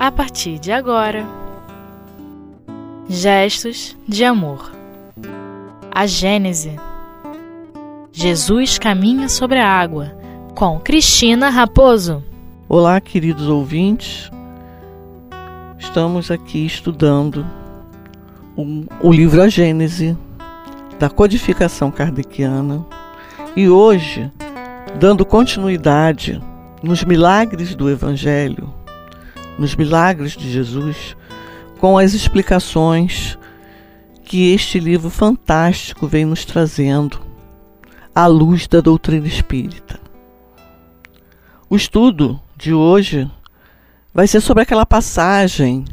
a partir de agora. Gestos de amor. A Gênese. Jesus caminha sobre a água, com Cristina Raposo. Olá, queridos ouvintes. Estamos aqui estudando o, o livro A Gênese, da codificação kardeciana, e hoje, dando continuidade nos milagres do Evangelho, nos milagres de Jesus, com as explicações que este livro fantástico vem nos trazendo à luz da doutrina espírita. O estudo de hoje vai ser sobre aquela passagem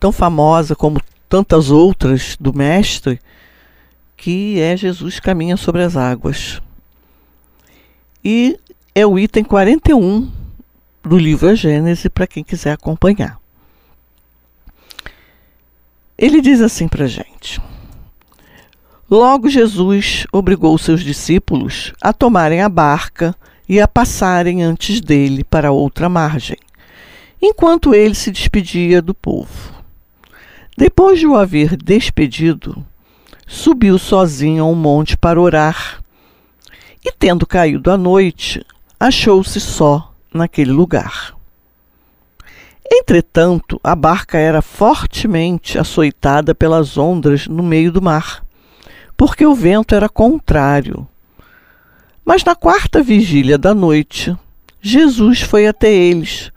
tão famosa como tantas outras do Mestre, que é Jesus caminha sobre as águas. E é o item 41 do livro A Gênese para quem quiser acompanhar. Ele diz assim para a gente: Logo Jesus obrigou seus discípulos a tomarem a barca e a passarem antes dele para outra margem, enquanto ele se despedia do povo. Depois de o haver despedido, subiu sozinho a um monte para orar. E tendo caído a noite, achou-se só naquele lugar. Entretanto, a barca era fortemente açoitada pelas ondas no meio do mar, porque o vento era contrário. Mas na quarta vigília da noite, Jesus foi até eles,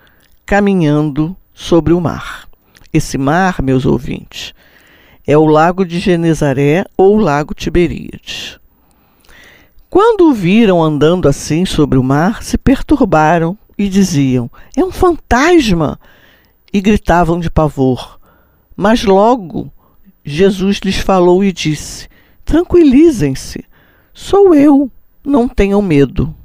caminhando sobre o mar. Esse mar, meus ouvintes, é o lago de Genezaré ou lago Tiberíades. Quando o viram andando assim sobre o mar, se perturbaram e diziam: É um fantasma! E gritavam de pavor. Mas logo Jesus lhes falou e disse: Tranquilizem-se, sou eu, não tenham medo.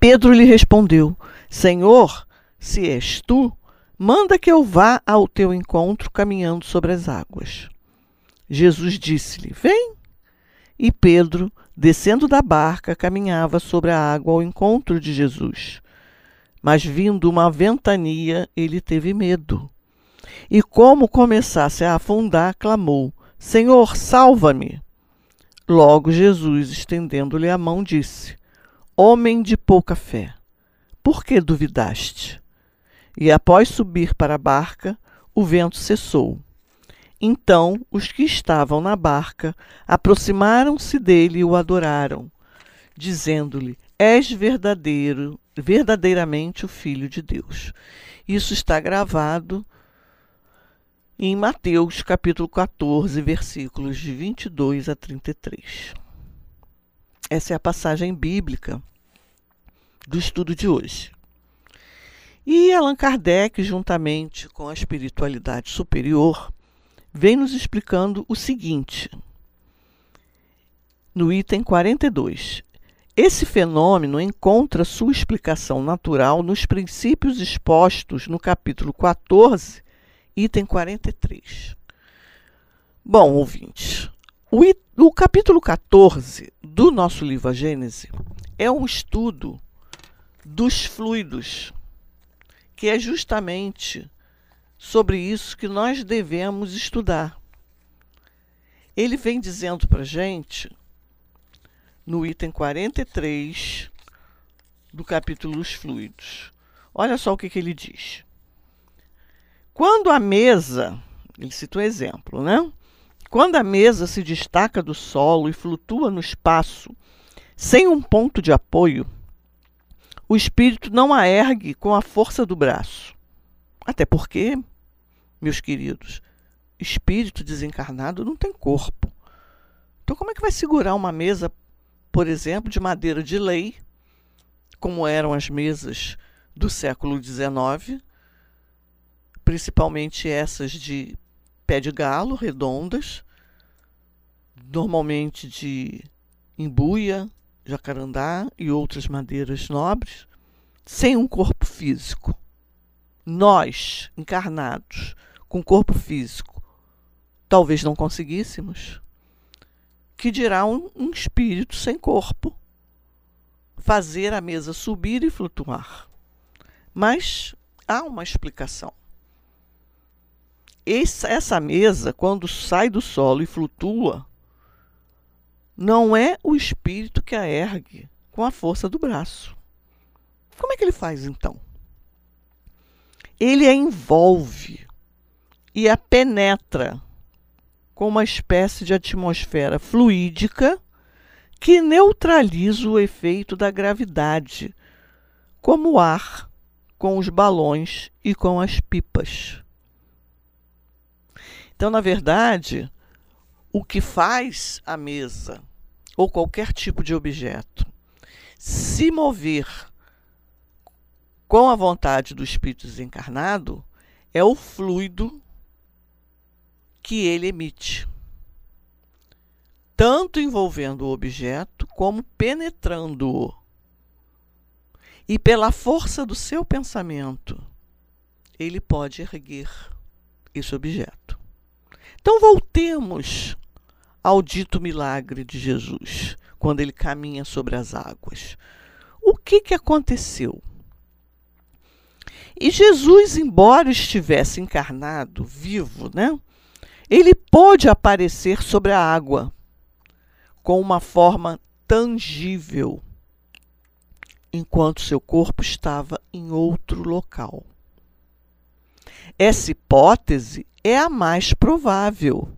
Pedro lhe respondeu: Senhor, se és tu, manda que eu vá ao teu encontro caminhando sobre as águas. Jesus disse-lhe: Vem. E Pedro descendo da barca, caminhava sobre a água ao encontro de Jesus. Mas vindo uma ventania, ele teve medo. E como começasse a afundar, clamou: Senhor, salva-me! Logo Jesus, estendendo-lhe a mão, disse: Homem de pouca fé, por que duvidaste? E após subir para a barca, o vento cessou então os que estavam na barca aproximaram-se dele e o adoraram, dizendo-lhe: És verdadeiro, verdadeiramente o Filho de Deus. Isso está gravado em Mateus capítulo 14, versículos de 22 a 33. Essa é a passagem bíblica do estudo de hoje. E Allan Kardec, juntamente com a espiritualidade superior, vem nos explicando o seguinte, no item 42. Esse fenômeno encontra sua explicação natural nos princípios expostos no capítulo 14, item 43. Bom, ouvintes, o, o capítulo 14 do nosso livro A Gênese é um estudo dos fluidos, que é justamente sobre isso que nós devemos estudar. Ele vem dizendo para gente, no item 43 do capítulo Os Fluidos. Olha só o que, que ele diz. Quando a mesa, ele cita um exemplo, né? Quando a mesa se destaca do solo e flutua no espaço, sem um ponto de apoio, o espírito não a ergue com a força do braço. Até porque, meus queridos, espírito desencarnado não tem corpo. Então, como é que vai segurar uma mesa, por exemplo, de madeira de lei, como eram as mesas do século XIX, principalmente essas de pé de galo, redondas, normalmente de embuia, jacarandá e outras madeiras nobres, sem um corpo físico nós, encarnados, com corpo físico, talvez não conseguíssemos, que dirá um, um espírito sem corpo fazer a mesa subir e flutuar. Mas há uma explicação. essa mesa, quando sai do solo e flutua, não é o espírito que a ergue com a força do braço. Como é que ele faz então? Ele a envolve e a penetra com uma espécie de atmosfera fluídica que neutraliza o efeito da gravidade, como o ar com os balões e com as pipas. Então, na verdade, o que faz a mesa ou qualquer tipo de objeto se mover com a vontade do espírito desencarnado é o fluido que ele emite, tanto envolvendo o objeto como penetrando-o. E pela força do seu pensamento, ele pode erguer esse objeto. Então voltemos ao dito milagre de Jesus, quando ele caminha sobre as águas. O que, que aconteceu? E Jesus, embora estivesse encarnado, vivo, né? Ele pôde aparecer sobre a água com uma forma tangível, enquanto seu corpo estava em outro local. Essa hipótese é a mais provável.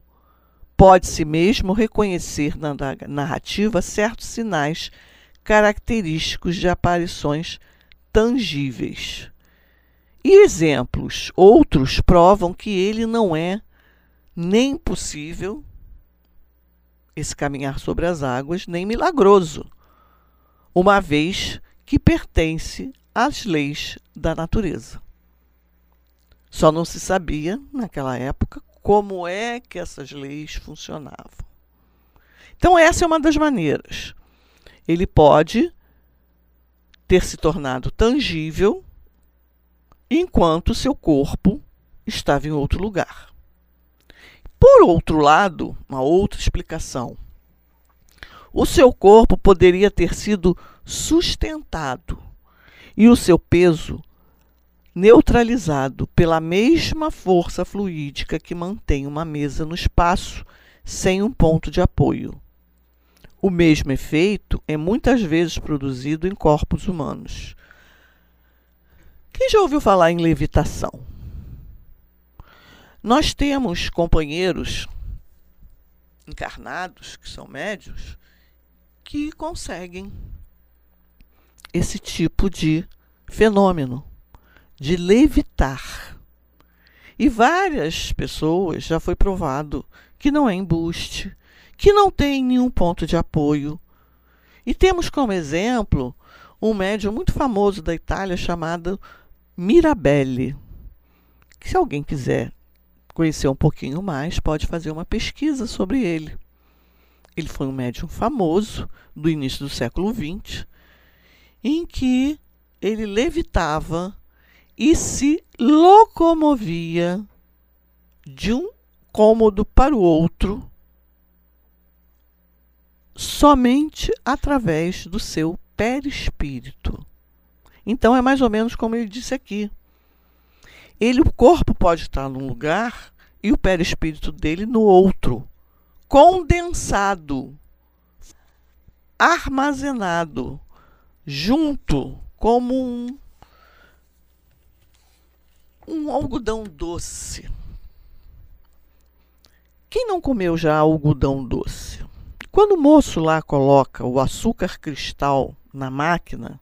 Pode-se mesmo reconhecer na narrativa certos sinais característicos de aparições tangíveis. E exemplos outros provam que ele não é nem possível esse caminhar sobre as águas, nem milagroso, uma vez que pertence às leis da natureza. Só não se sabia, naquela época, como é que essas leis funcionavam. Então, essa é uma das maneiras. Ele pode ter se tornado tangível enquanto seu corpo estava em outro lugar. Por outro lado, uma outra explicação. O seu corpo poderia ter sido sustentado e o seu peso neutralizado pela mesma força fluídica que mantém uma mesa no espaço sem um ponto de apoio. O mesmo efeito é muitas vezes produzido em corpos humanos. Quem já ouviu falar em levitação? Nós temos companheiros encarnados, que são médios, que conseguem esse tipo de fenômeno de levitar. E várias pessoas já foi provado que não é embuste, que não tem nenhum ponto de apoio. E temos como exemplo um médium muito famoso da Itália chamado Mirabelli. Que se alguém quiser conhecer um pouquinho mais, pode fazer uma pesquisa sobre ele. Ele foi um médium famoso do início do século XX, em que ele levitava e se locomovia de um cômodo para o outro somente através do seu perispírito. Então é mais ou menos como ele disse aqui. Ele, o corpo pode estar num lugar e o perispírito dele no outro, condensado, armazenado, junto, como um, um algodão doce. Quem não comeu já algodão doce? Quando o moço lá coloca o açúcar cristal na máquina,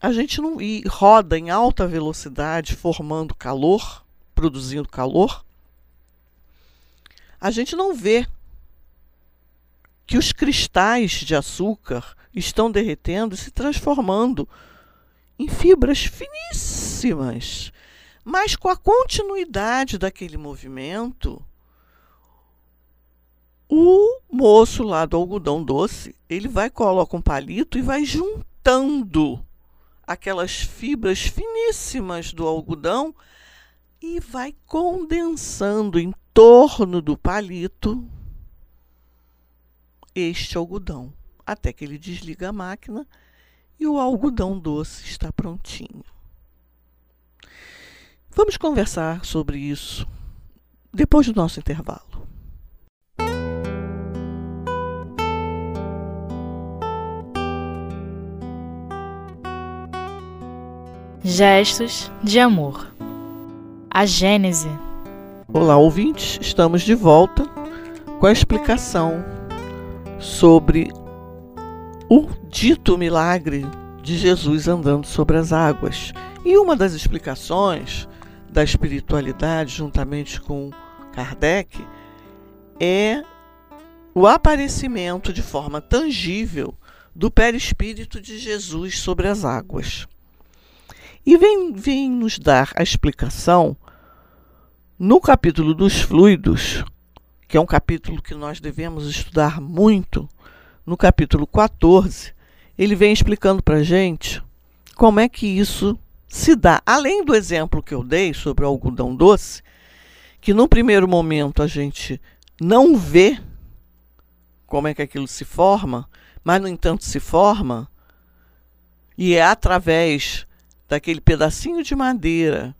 a gente não e roda em alta velocidade, formando calor, produzindo calor, a gente não vê que os cristais de açúcar estão derretendo e se transformando em fibras finíssimas. Mas com a continuidade daquele movimento, o moço lá do algodão doce, ele vai coloca um palito e vai juntando aquelas fibras finíssimas do algodão e vai condensando em torno do palito este algodão, até que ele desliga a máquina e o algodão doce está prontinho. Vamos conversar sobre isso depois do nosso intervalo. Gestos de amor. A Gênese. Olá, ouvintes, estamos de volta com a explicação sobre o dito milagre de Jesus andando sobre as águas. E uma das explicações da espiritualidade, juntamente com Kardec, é o aparecimento de forma tangível do perispírito de Jesus sobre as águas. E vem, vem nos dar a explicação no capítulo dos fluidos, que é um capítulo que nós devemos estudar muito, no capítulo 14, ele vem explicando para a gente como é que isso se dá. Além do exemplo que eu dei sobre o algodão doce, que no primeiro momento a gente não vê como é que aquilo se forma, mas no entanto se forma, e é através daquele pedacinho de madeira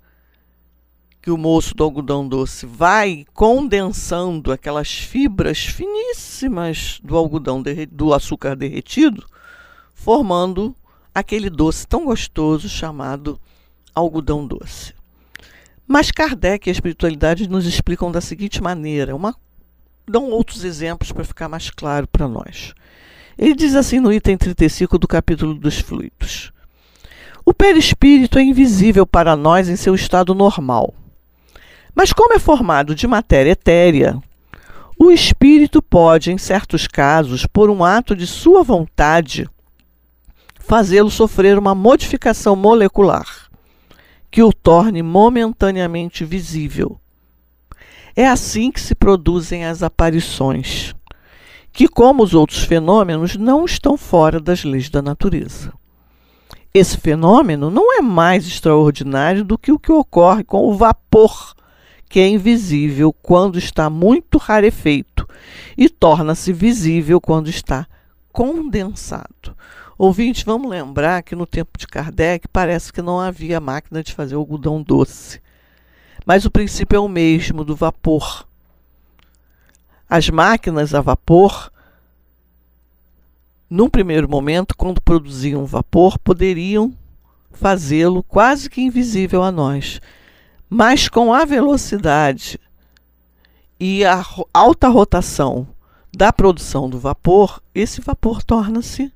que o moço do algodão doce vai condensando aquelas fibras finíssimas do algodão do açúcar derretido, formando aquele doce tão gostoso chamado algodão doce. Mas Kardec e a espiritualidade nos explicam da seguinte maneira, uma, dão outros exemplos para ficar mais claro para nós. Ele diz assim no item 35 do capítulo dos fluidos: o perispírito é invisível para nós em seu estado normal. Mas, como é formado de matéria etérea, o espírito pode, em certos casos, por um ato de sua vontade, fazê-lo sofrer uma modificação molecular que o torne momentaneamente visível. É assim que se produzem as aparições, que, como os outros fenômenos, não estão fora das leis da natureza. Esse fenômeno não é mais extraordinário do que o que ocorre com o vapor, que é invisível quando está muito rarefeito e torna-se visível quando está condensado. Ouvinte, vamos lembrar que no tempo de Kardec parece que não havia máquina de fazer algodão doce. Mas o princípio é o mesmo do vapor. As máquinas a vapor num primeiro momento, quando produziam vapor, poderiam fazê-lo quase que invisível a nós. Mas com a velocidade e a alta rotação da produção do vapor, esse vapor torna-se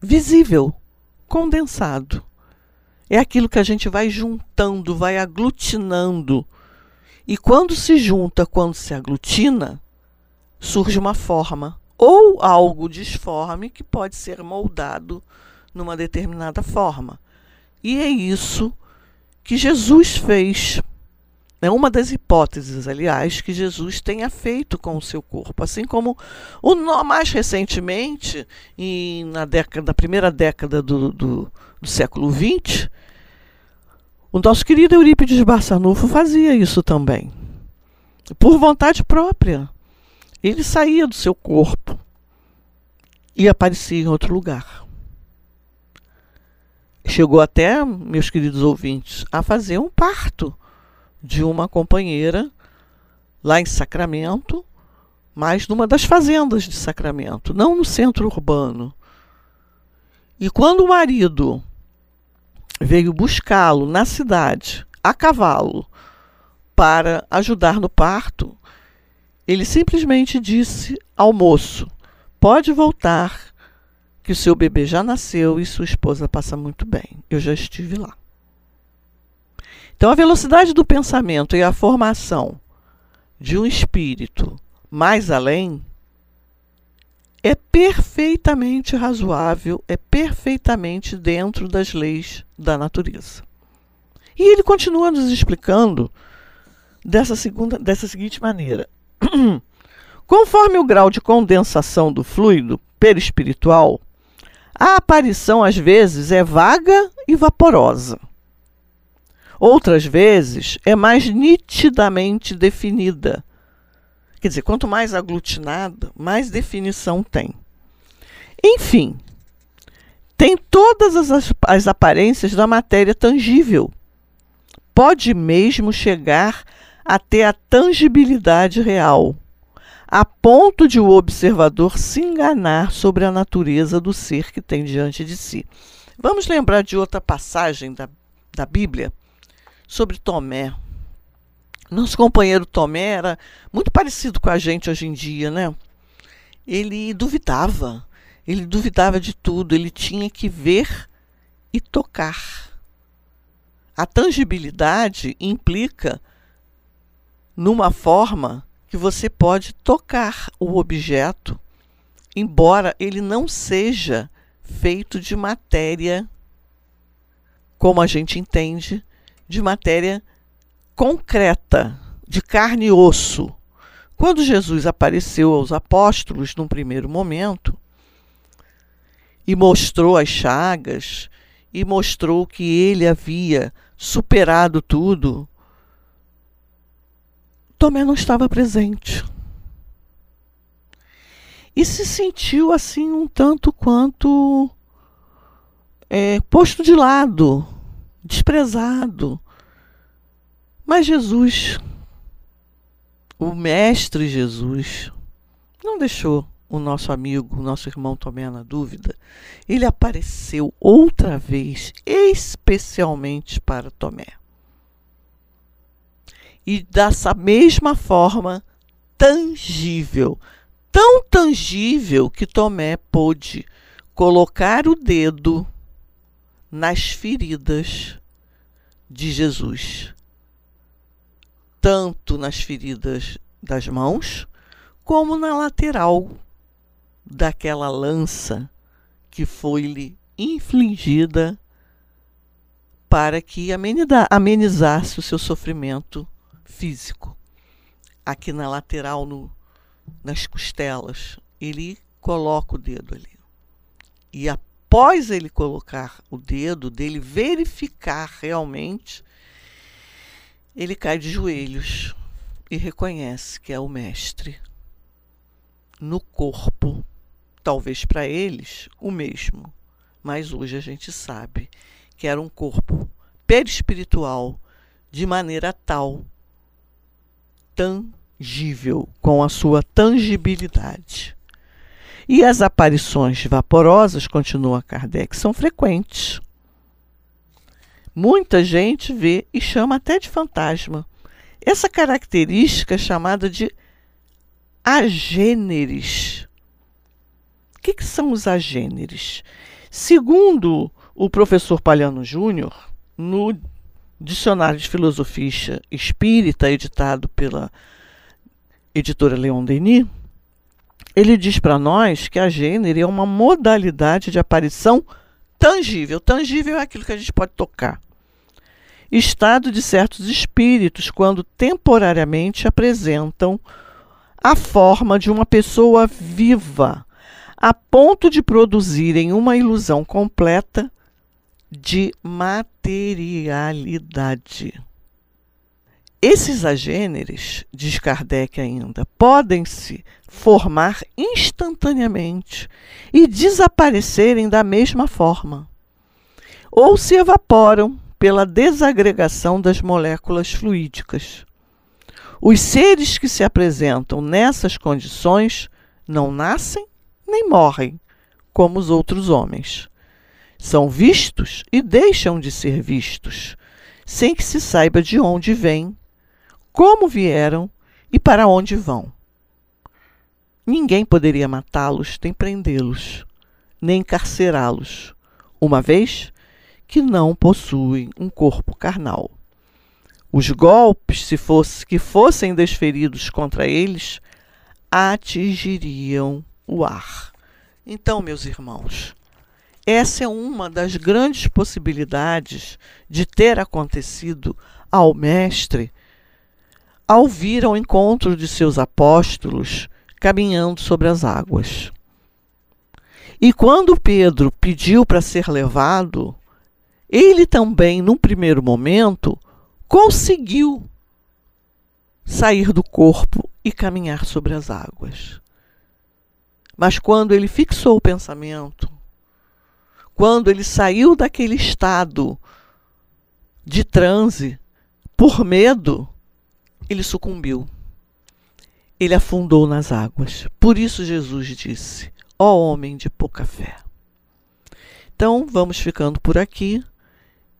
visível, condensado. É aquilo que a gente vai juntando, vai aglutinando. E quando se junta, quando se aglutina, surge uma forma ou algo disforme que pode ser moldado numa determinada forma. E é isso que Jesus fez. É uma das hipóteses, aliás, que Jesus tenha feito com o seu corpo. Assim como o mais recentemente, em, na, década, na primeira década do, do, do século XX, o nosso querido Eurípides Barçanufo fazia isso também. Por vontade própria. Ele saía do seu corpo e aparecia em outro lugar. Chegou até, meus queridos ouvintes, a fazer um parto de uma companheira lá em Sacramento, mas numa das fazendas de Sacramento, não no centro urbano. E quando o marido veio buscá-lo na cidade, a cavalo, para ajudar no parto, ele simplesmente disse ao moço: Pode voltar, que o seu bebê já nasceu e sua esposa passa muito bem. Eu já estive lá. Então, a velocidade do pensamento e a formação de um espírito mais além é perfeitamente razoável, é perfeitamente dentro das leis da natureza. E ele continua nos explicando dessa, segunda, dessa seguinte maneira. Conforme o grau de condensação do fluido perispiritual, a aparição às vezes é vaga e vaporosa. Outras vezes é mais nitidamente definida. Quer dizer, quanto mais aglutinada, mais definição tem. Enfim, tem todas as, as aparências da matéria tangível, pode mesmo chegar até a tangibilidade real, a ponto de o observador se enganar sobre a natureza do ser que tem diante de si. Vamos lembrar de outra passagem da, da Bíblia sobre Tomé. Nosso companheiro Tomé era muito parecido com a gente hoje em dia, né? Ele duvidava, ele duvidava de tudo, ele tinha que ver e tocar. A tangibilidade implica numa forma que você pode tocar o objeto, embora ele não seja feito de matéria, como a gente entende, de matéria concreta, de carne e osso. Quando Jesus apareceu aos apóstolos num primeiro momento e mostrou as chagas e mostrou que ele havia superado tudo, Tomé não estava presente. E se sentiu assim um tanto quanto é, posto de lado, desprezado. Mas Jesus, o Mestre Jesus, não deixou o nosso amigo, o nosso irmão Tomé na dúvida. Ele apareceu outra vez, especialmente para Tomé e dessa mesma forma tangível, tão tangível que Tomé pôde colocar o dedo nas feridas de Jesus, tanto nas feridas das mãos, como na lateral daquela lança que foi-lhe infligida para que amenizasse o seu sofrimento físico. Aqui na lateral, no, nas costelas, ele coloca o dedo ali. E após ele colocar o dedo, dele verificar realmente, ele cai de joelhos e reconhece que é o mestre. No corpo, talvez para eles, o mesmo. Mas hoje a gente sabe que era um corpo perispiritual de maneira tal tangível, com a sua tangibilidade. E as aparições vaporosas, continua Kardec, são frequentes. Muita gente vê e chama até de fantasma. Essa característica é chamada de agêneres. O que, que são os agêneres? Segundo o professor Palhano Júnior, no Dicionário de Filosofia Espírita, editado pela editora Leon Denis, ele diz para nós que a gênero é uma modalidade de aparição tangível. Tangível é aquilo que a gente pode tocar. Estado de certos espíritos quando temporariamente apresentam a forma de uma pessoa viva, a ponto de produzirem uma ilusão completa de materialidade. Esses agêneres, diz Kardec ainda, podem se formar instantaneamente e desaparecerem da mesma forma, ou se evaporam pela desagregação das moléculas fluídicas. Os seres que se apresentam nessas condições não nascem nem morrem, como os outros homens são vistos e deixam de ser vistos, sem que se saiba de onde vêm, como vieram e para onde vão. Ninguém poderia matá-los, nem prendê-los, nem encarcerá-los, uma vez que não possuem um corpo carnal. Os golpes, se fosse, que fossem desferidos contra eles, atingiriam o ar. Então, meus irmãos, essa é uma das grandes possibilidades de ter acontecido ao Mestre ao vir ao encontro de seus apóstolos caminhando sobre as águas. E quando Pedro pediu para ser levado, ele também, num primeiro momento, conseguiu sair do corpo e caminhar sobre as águas. Mas quando ele fixou o pensamento quando ele saiu daquele estado de transe, por medo, ele sucumbiu. Ele afundou nas águas. Por isso Jesus disse: Ó homem de pouca fé. Então, vamos ficando por aqui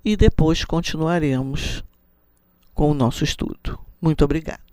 e depois continuaremos com o nosso estudo. Muito obrigada.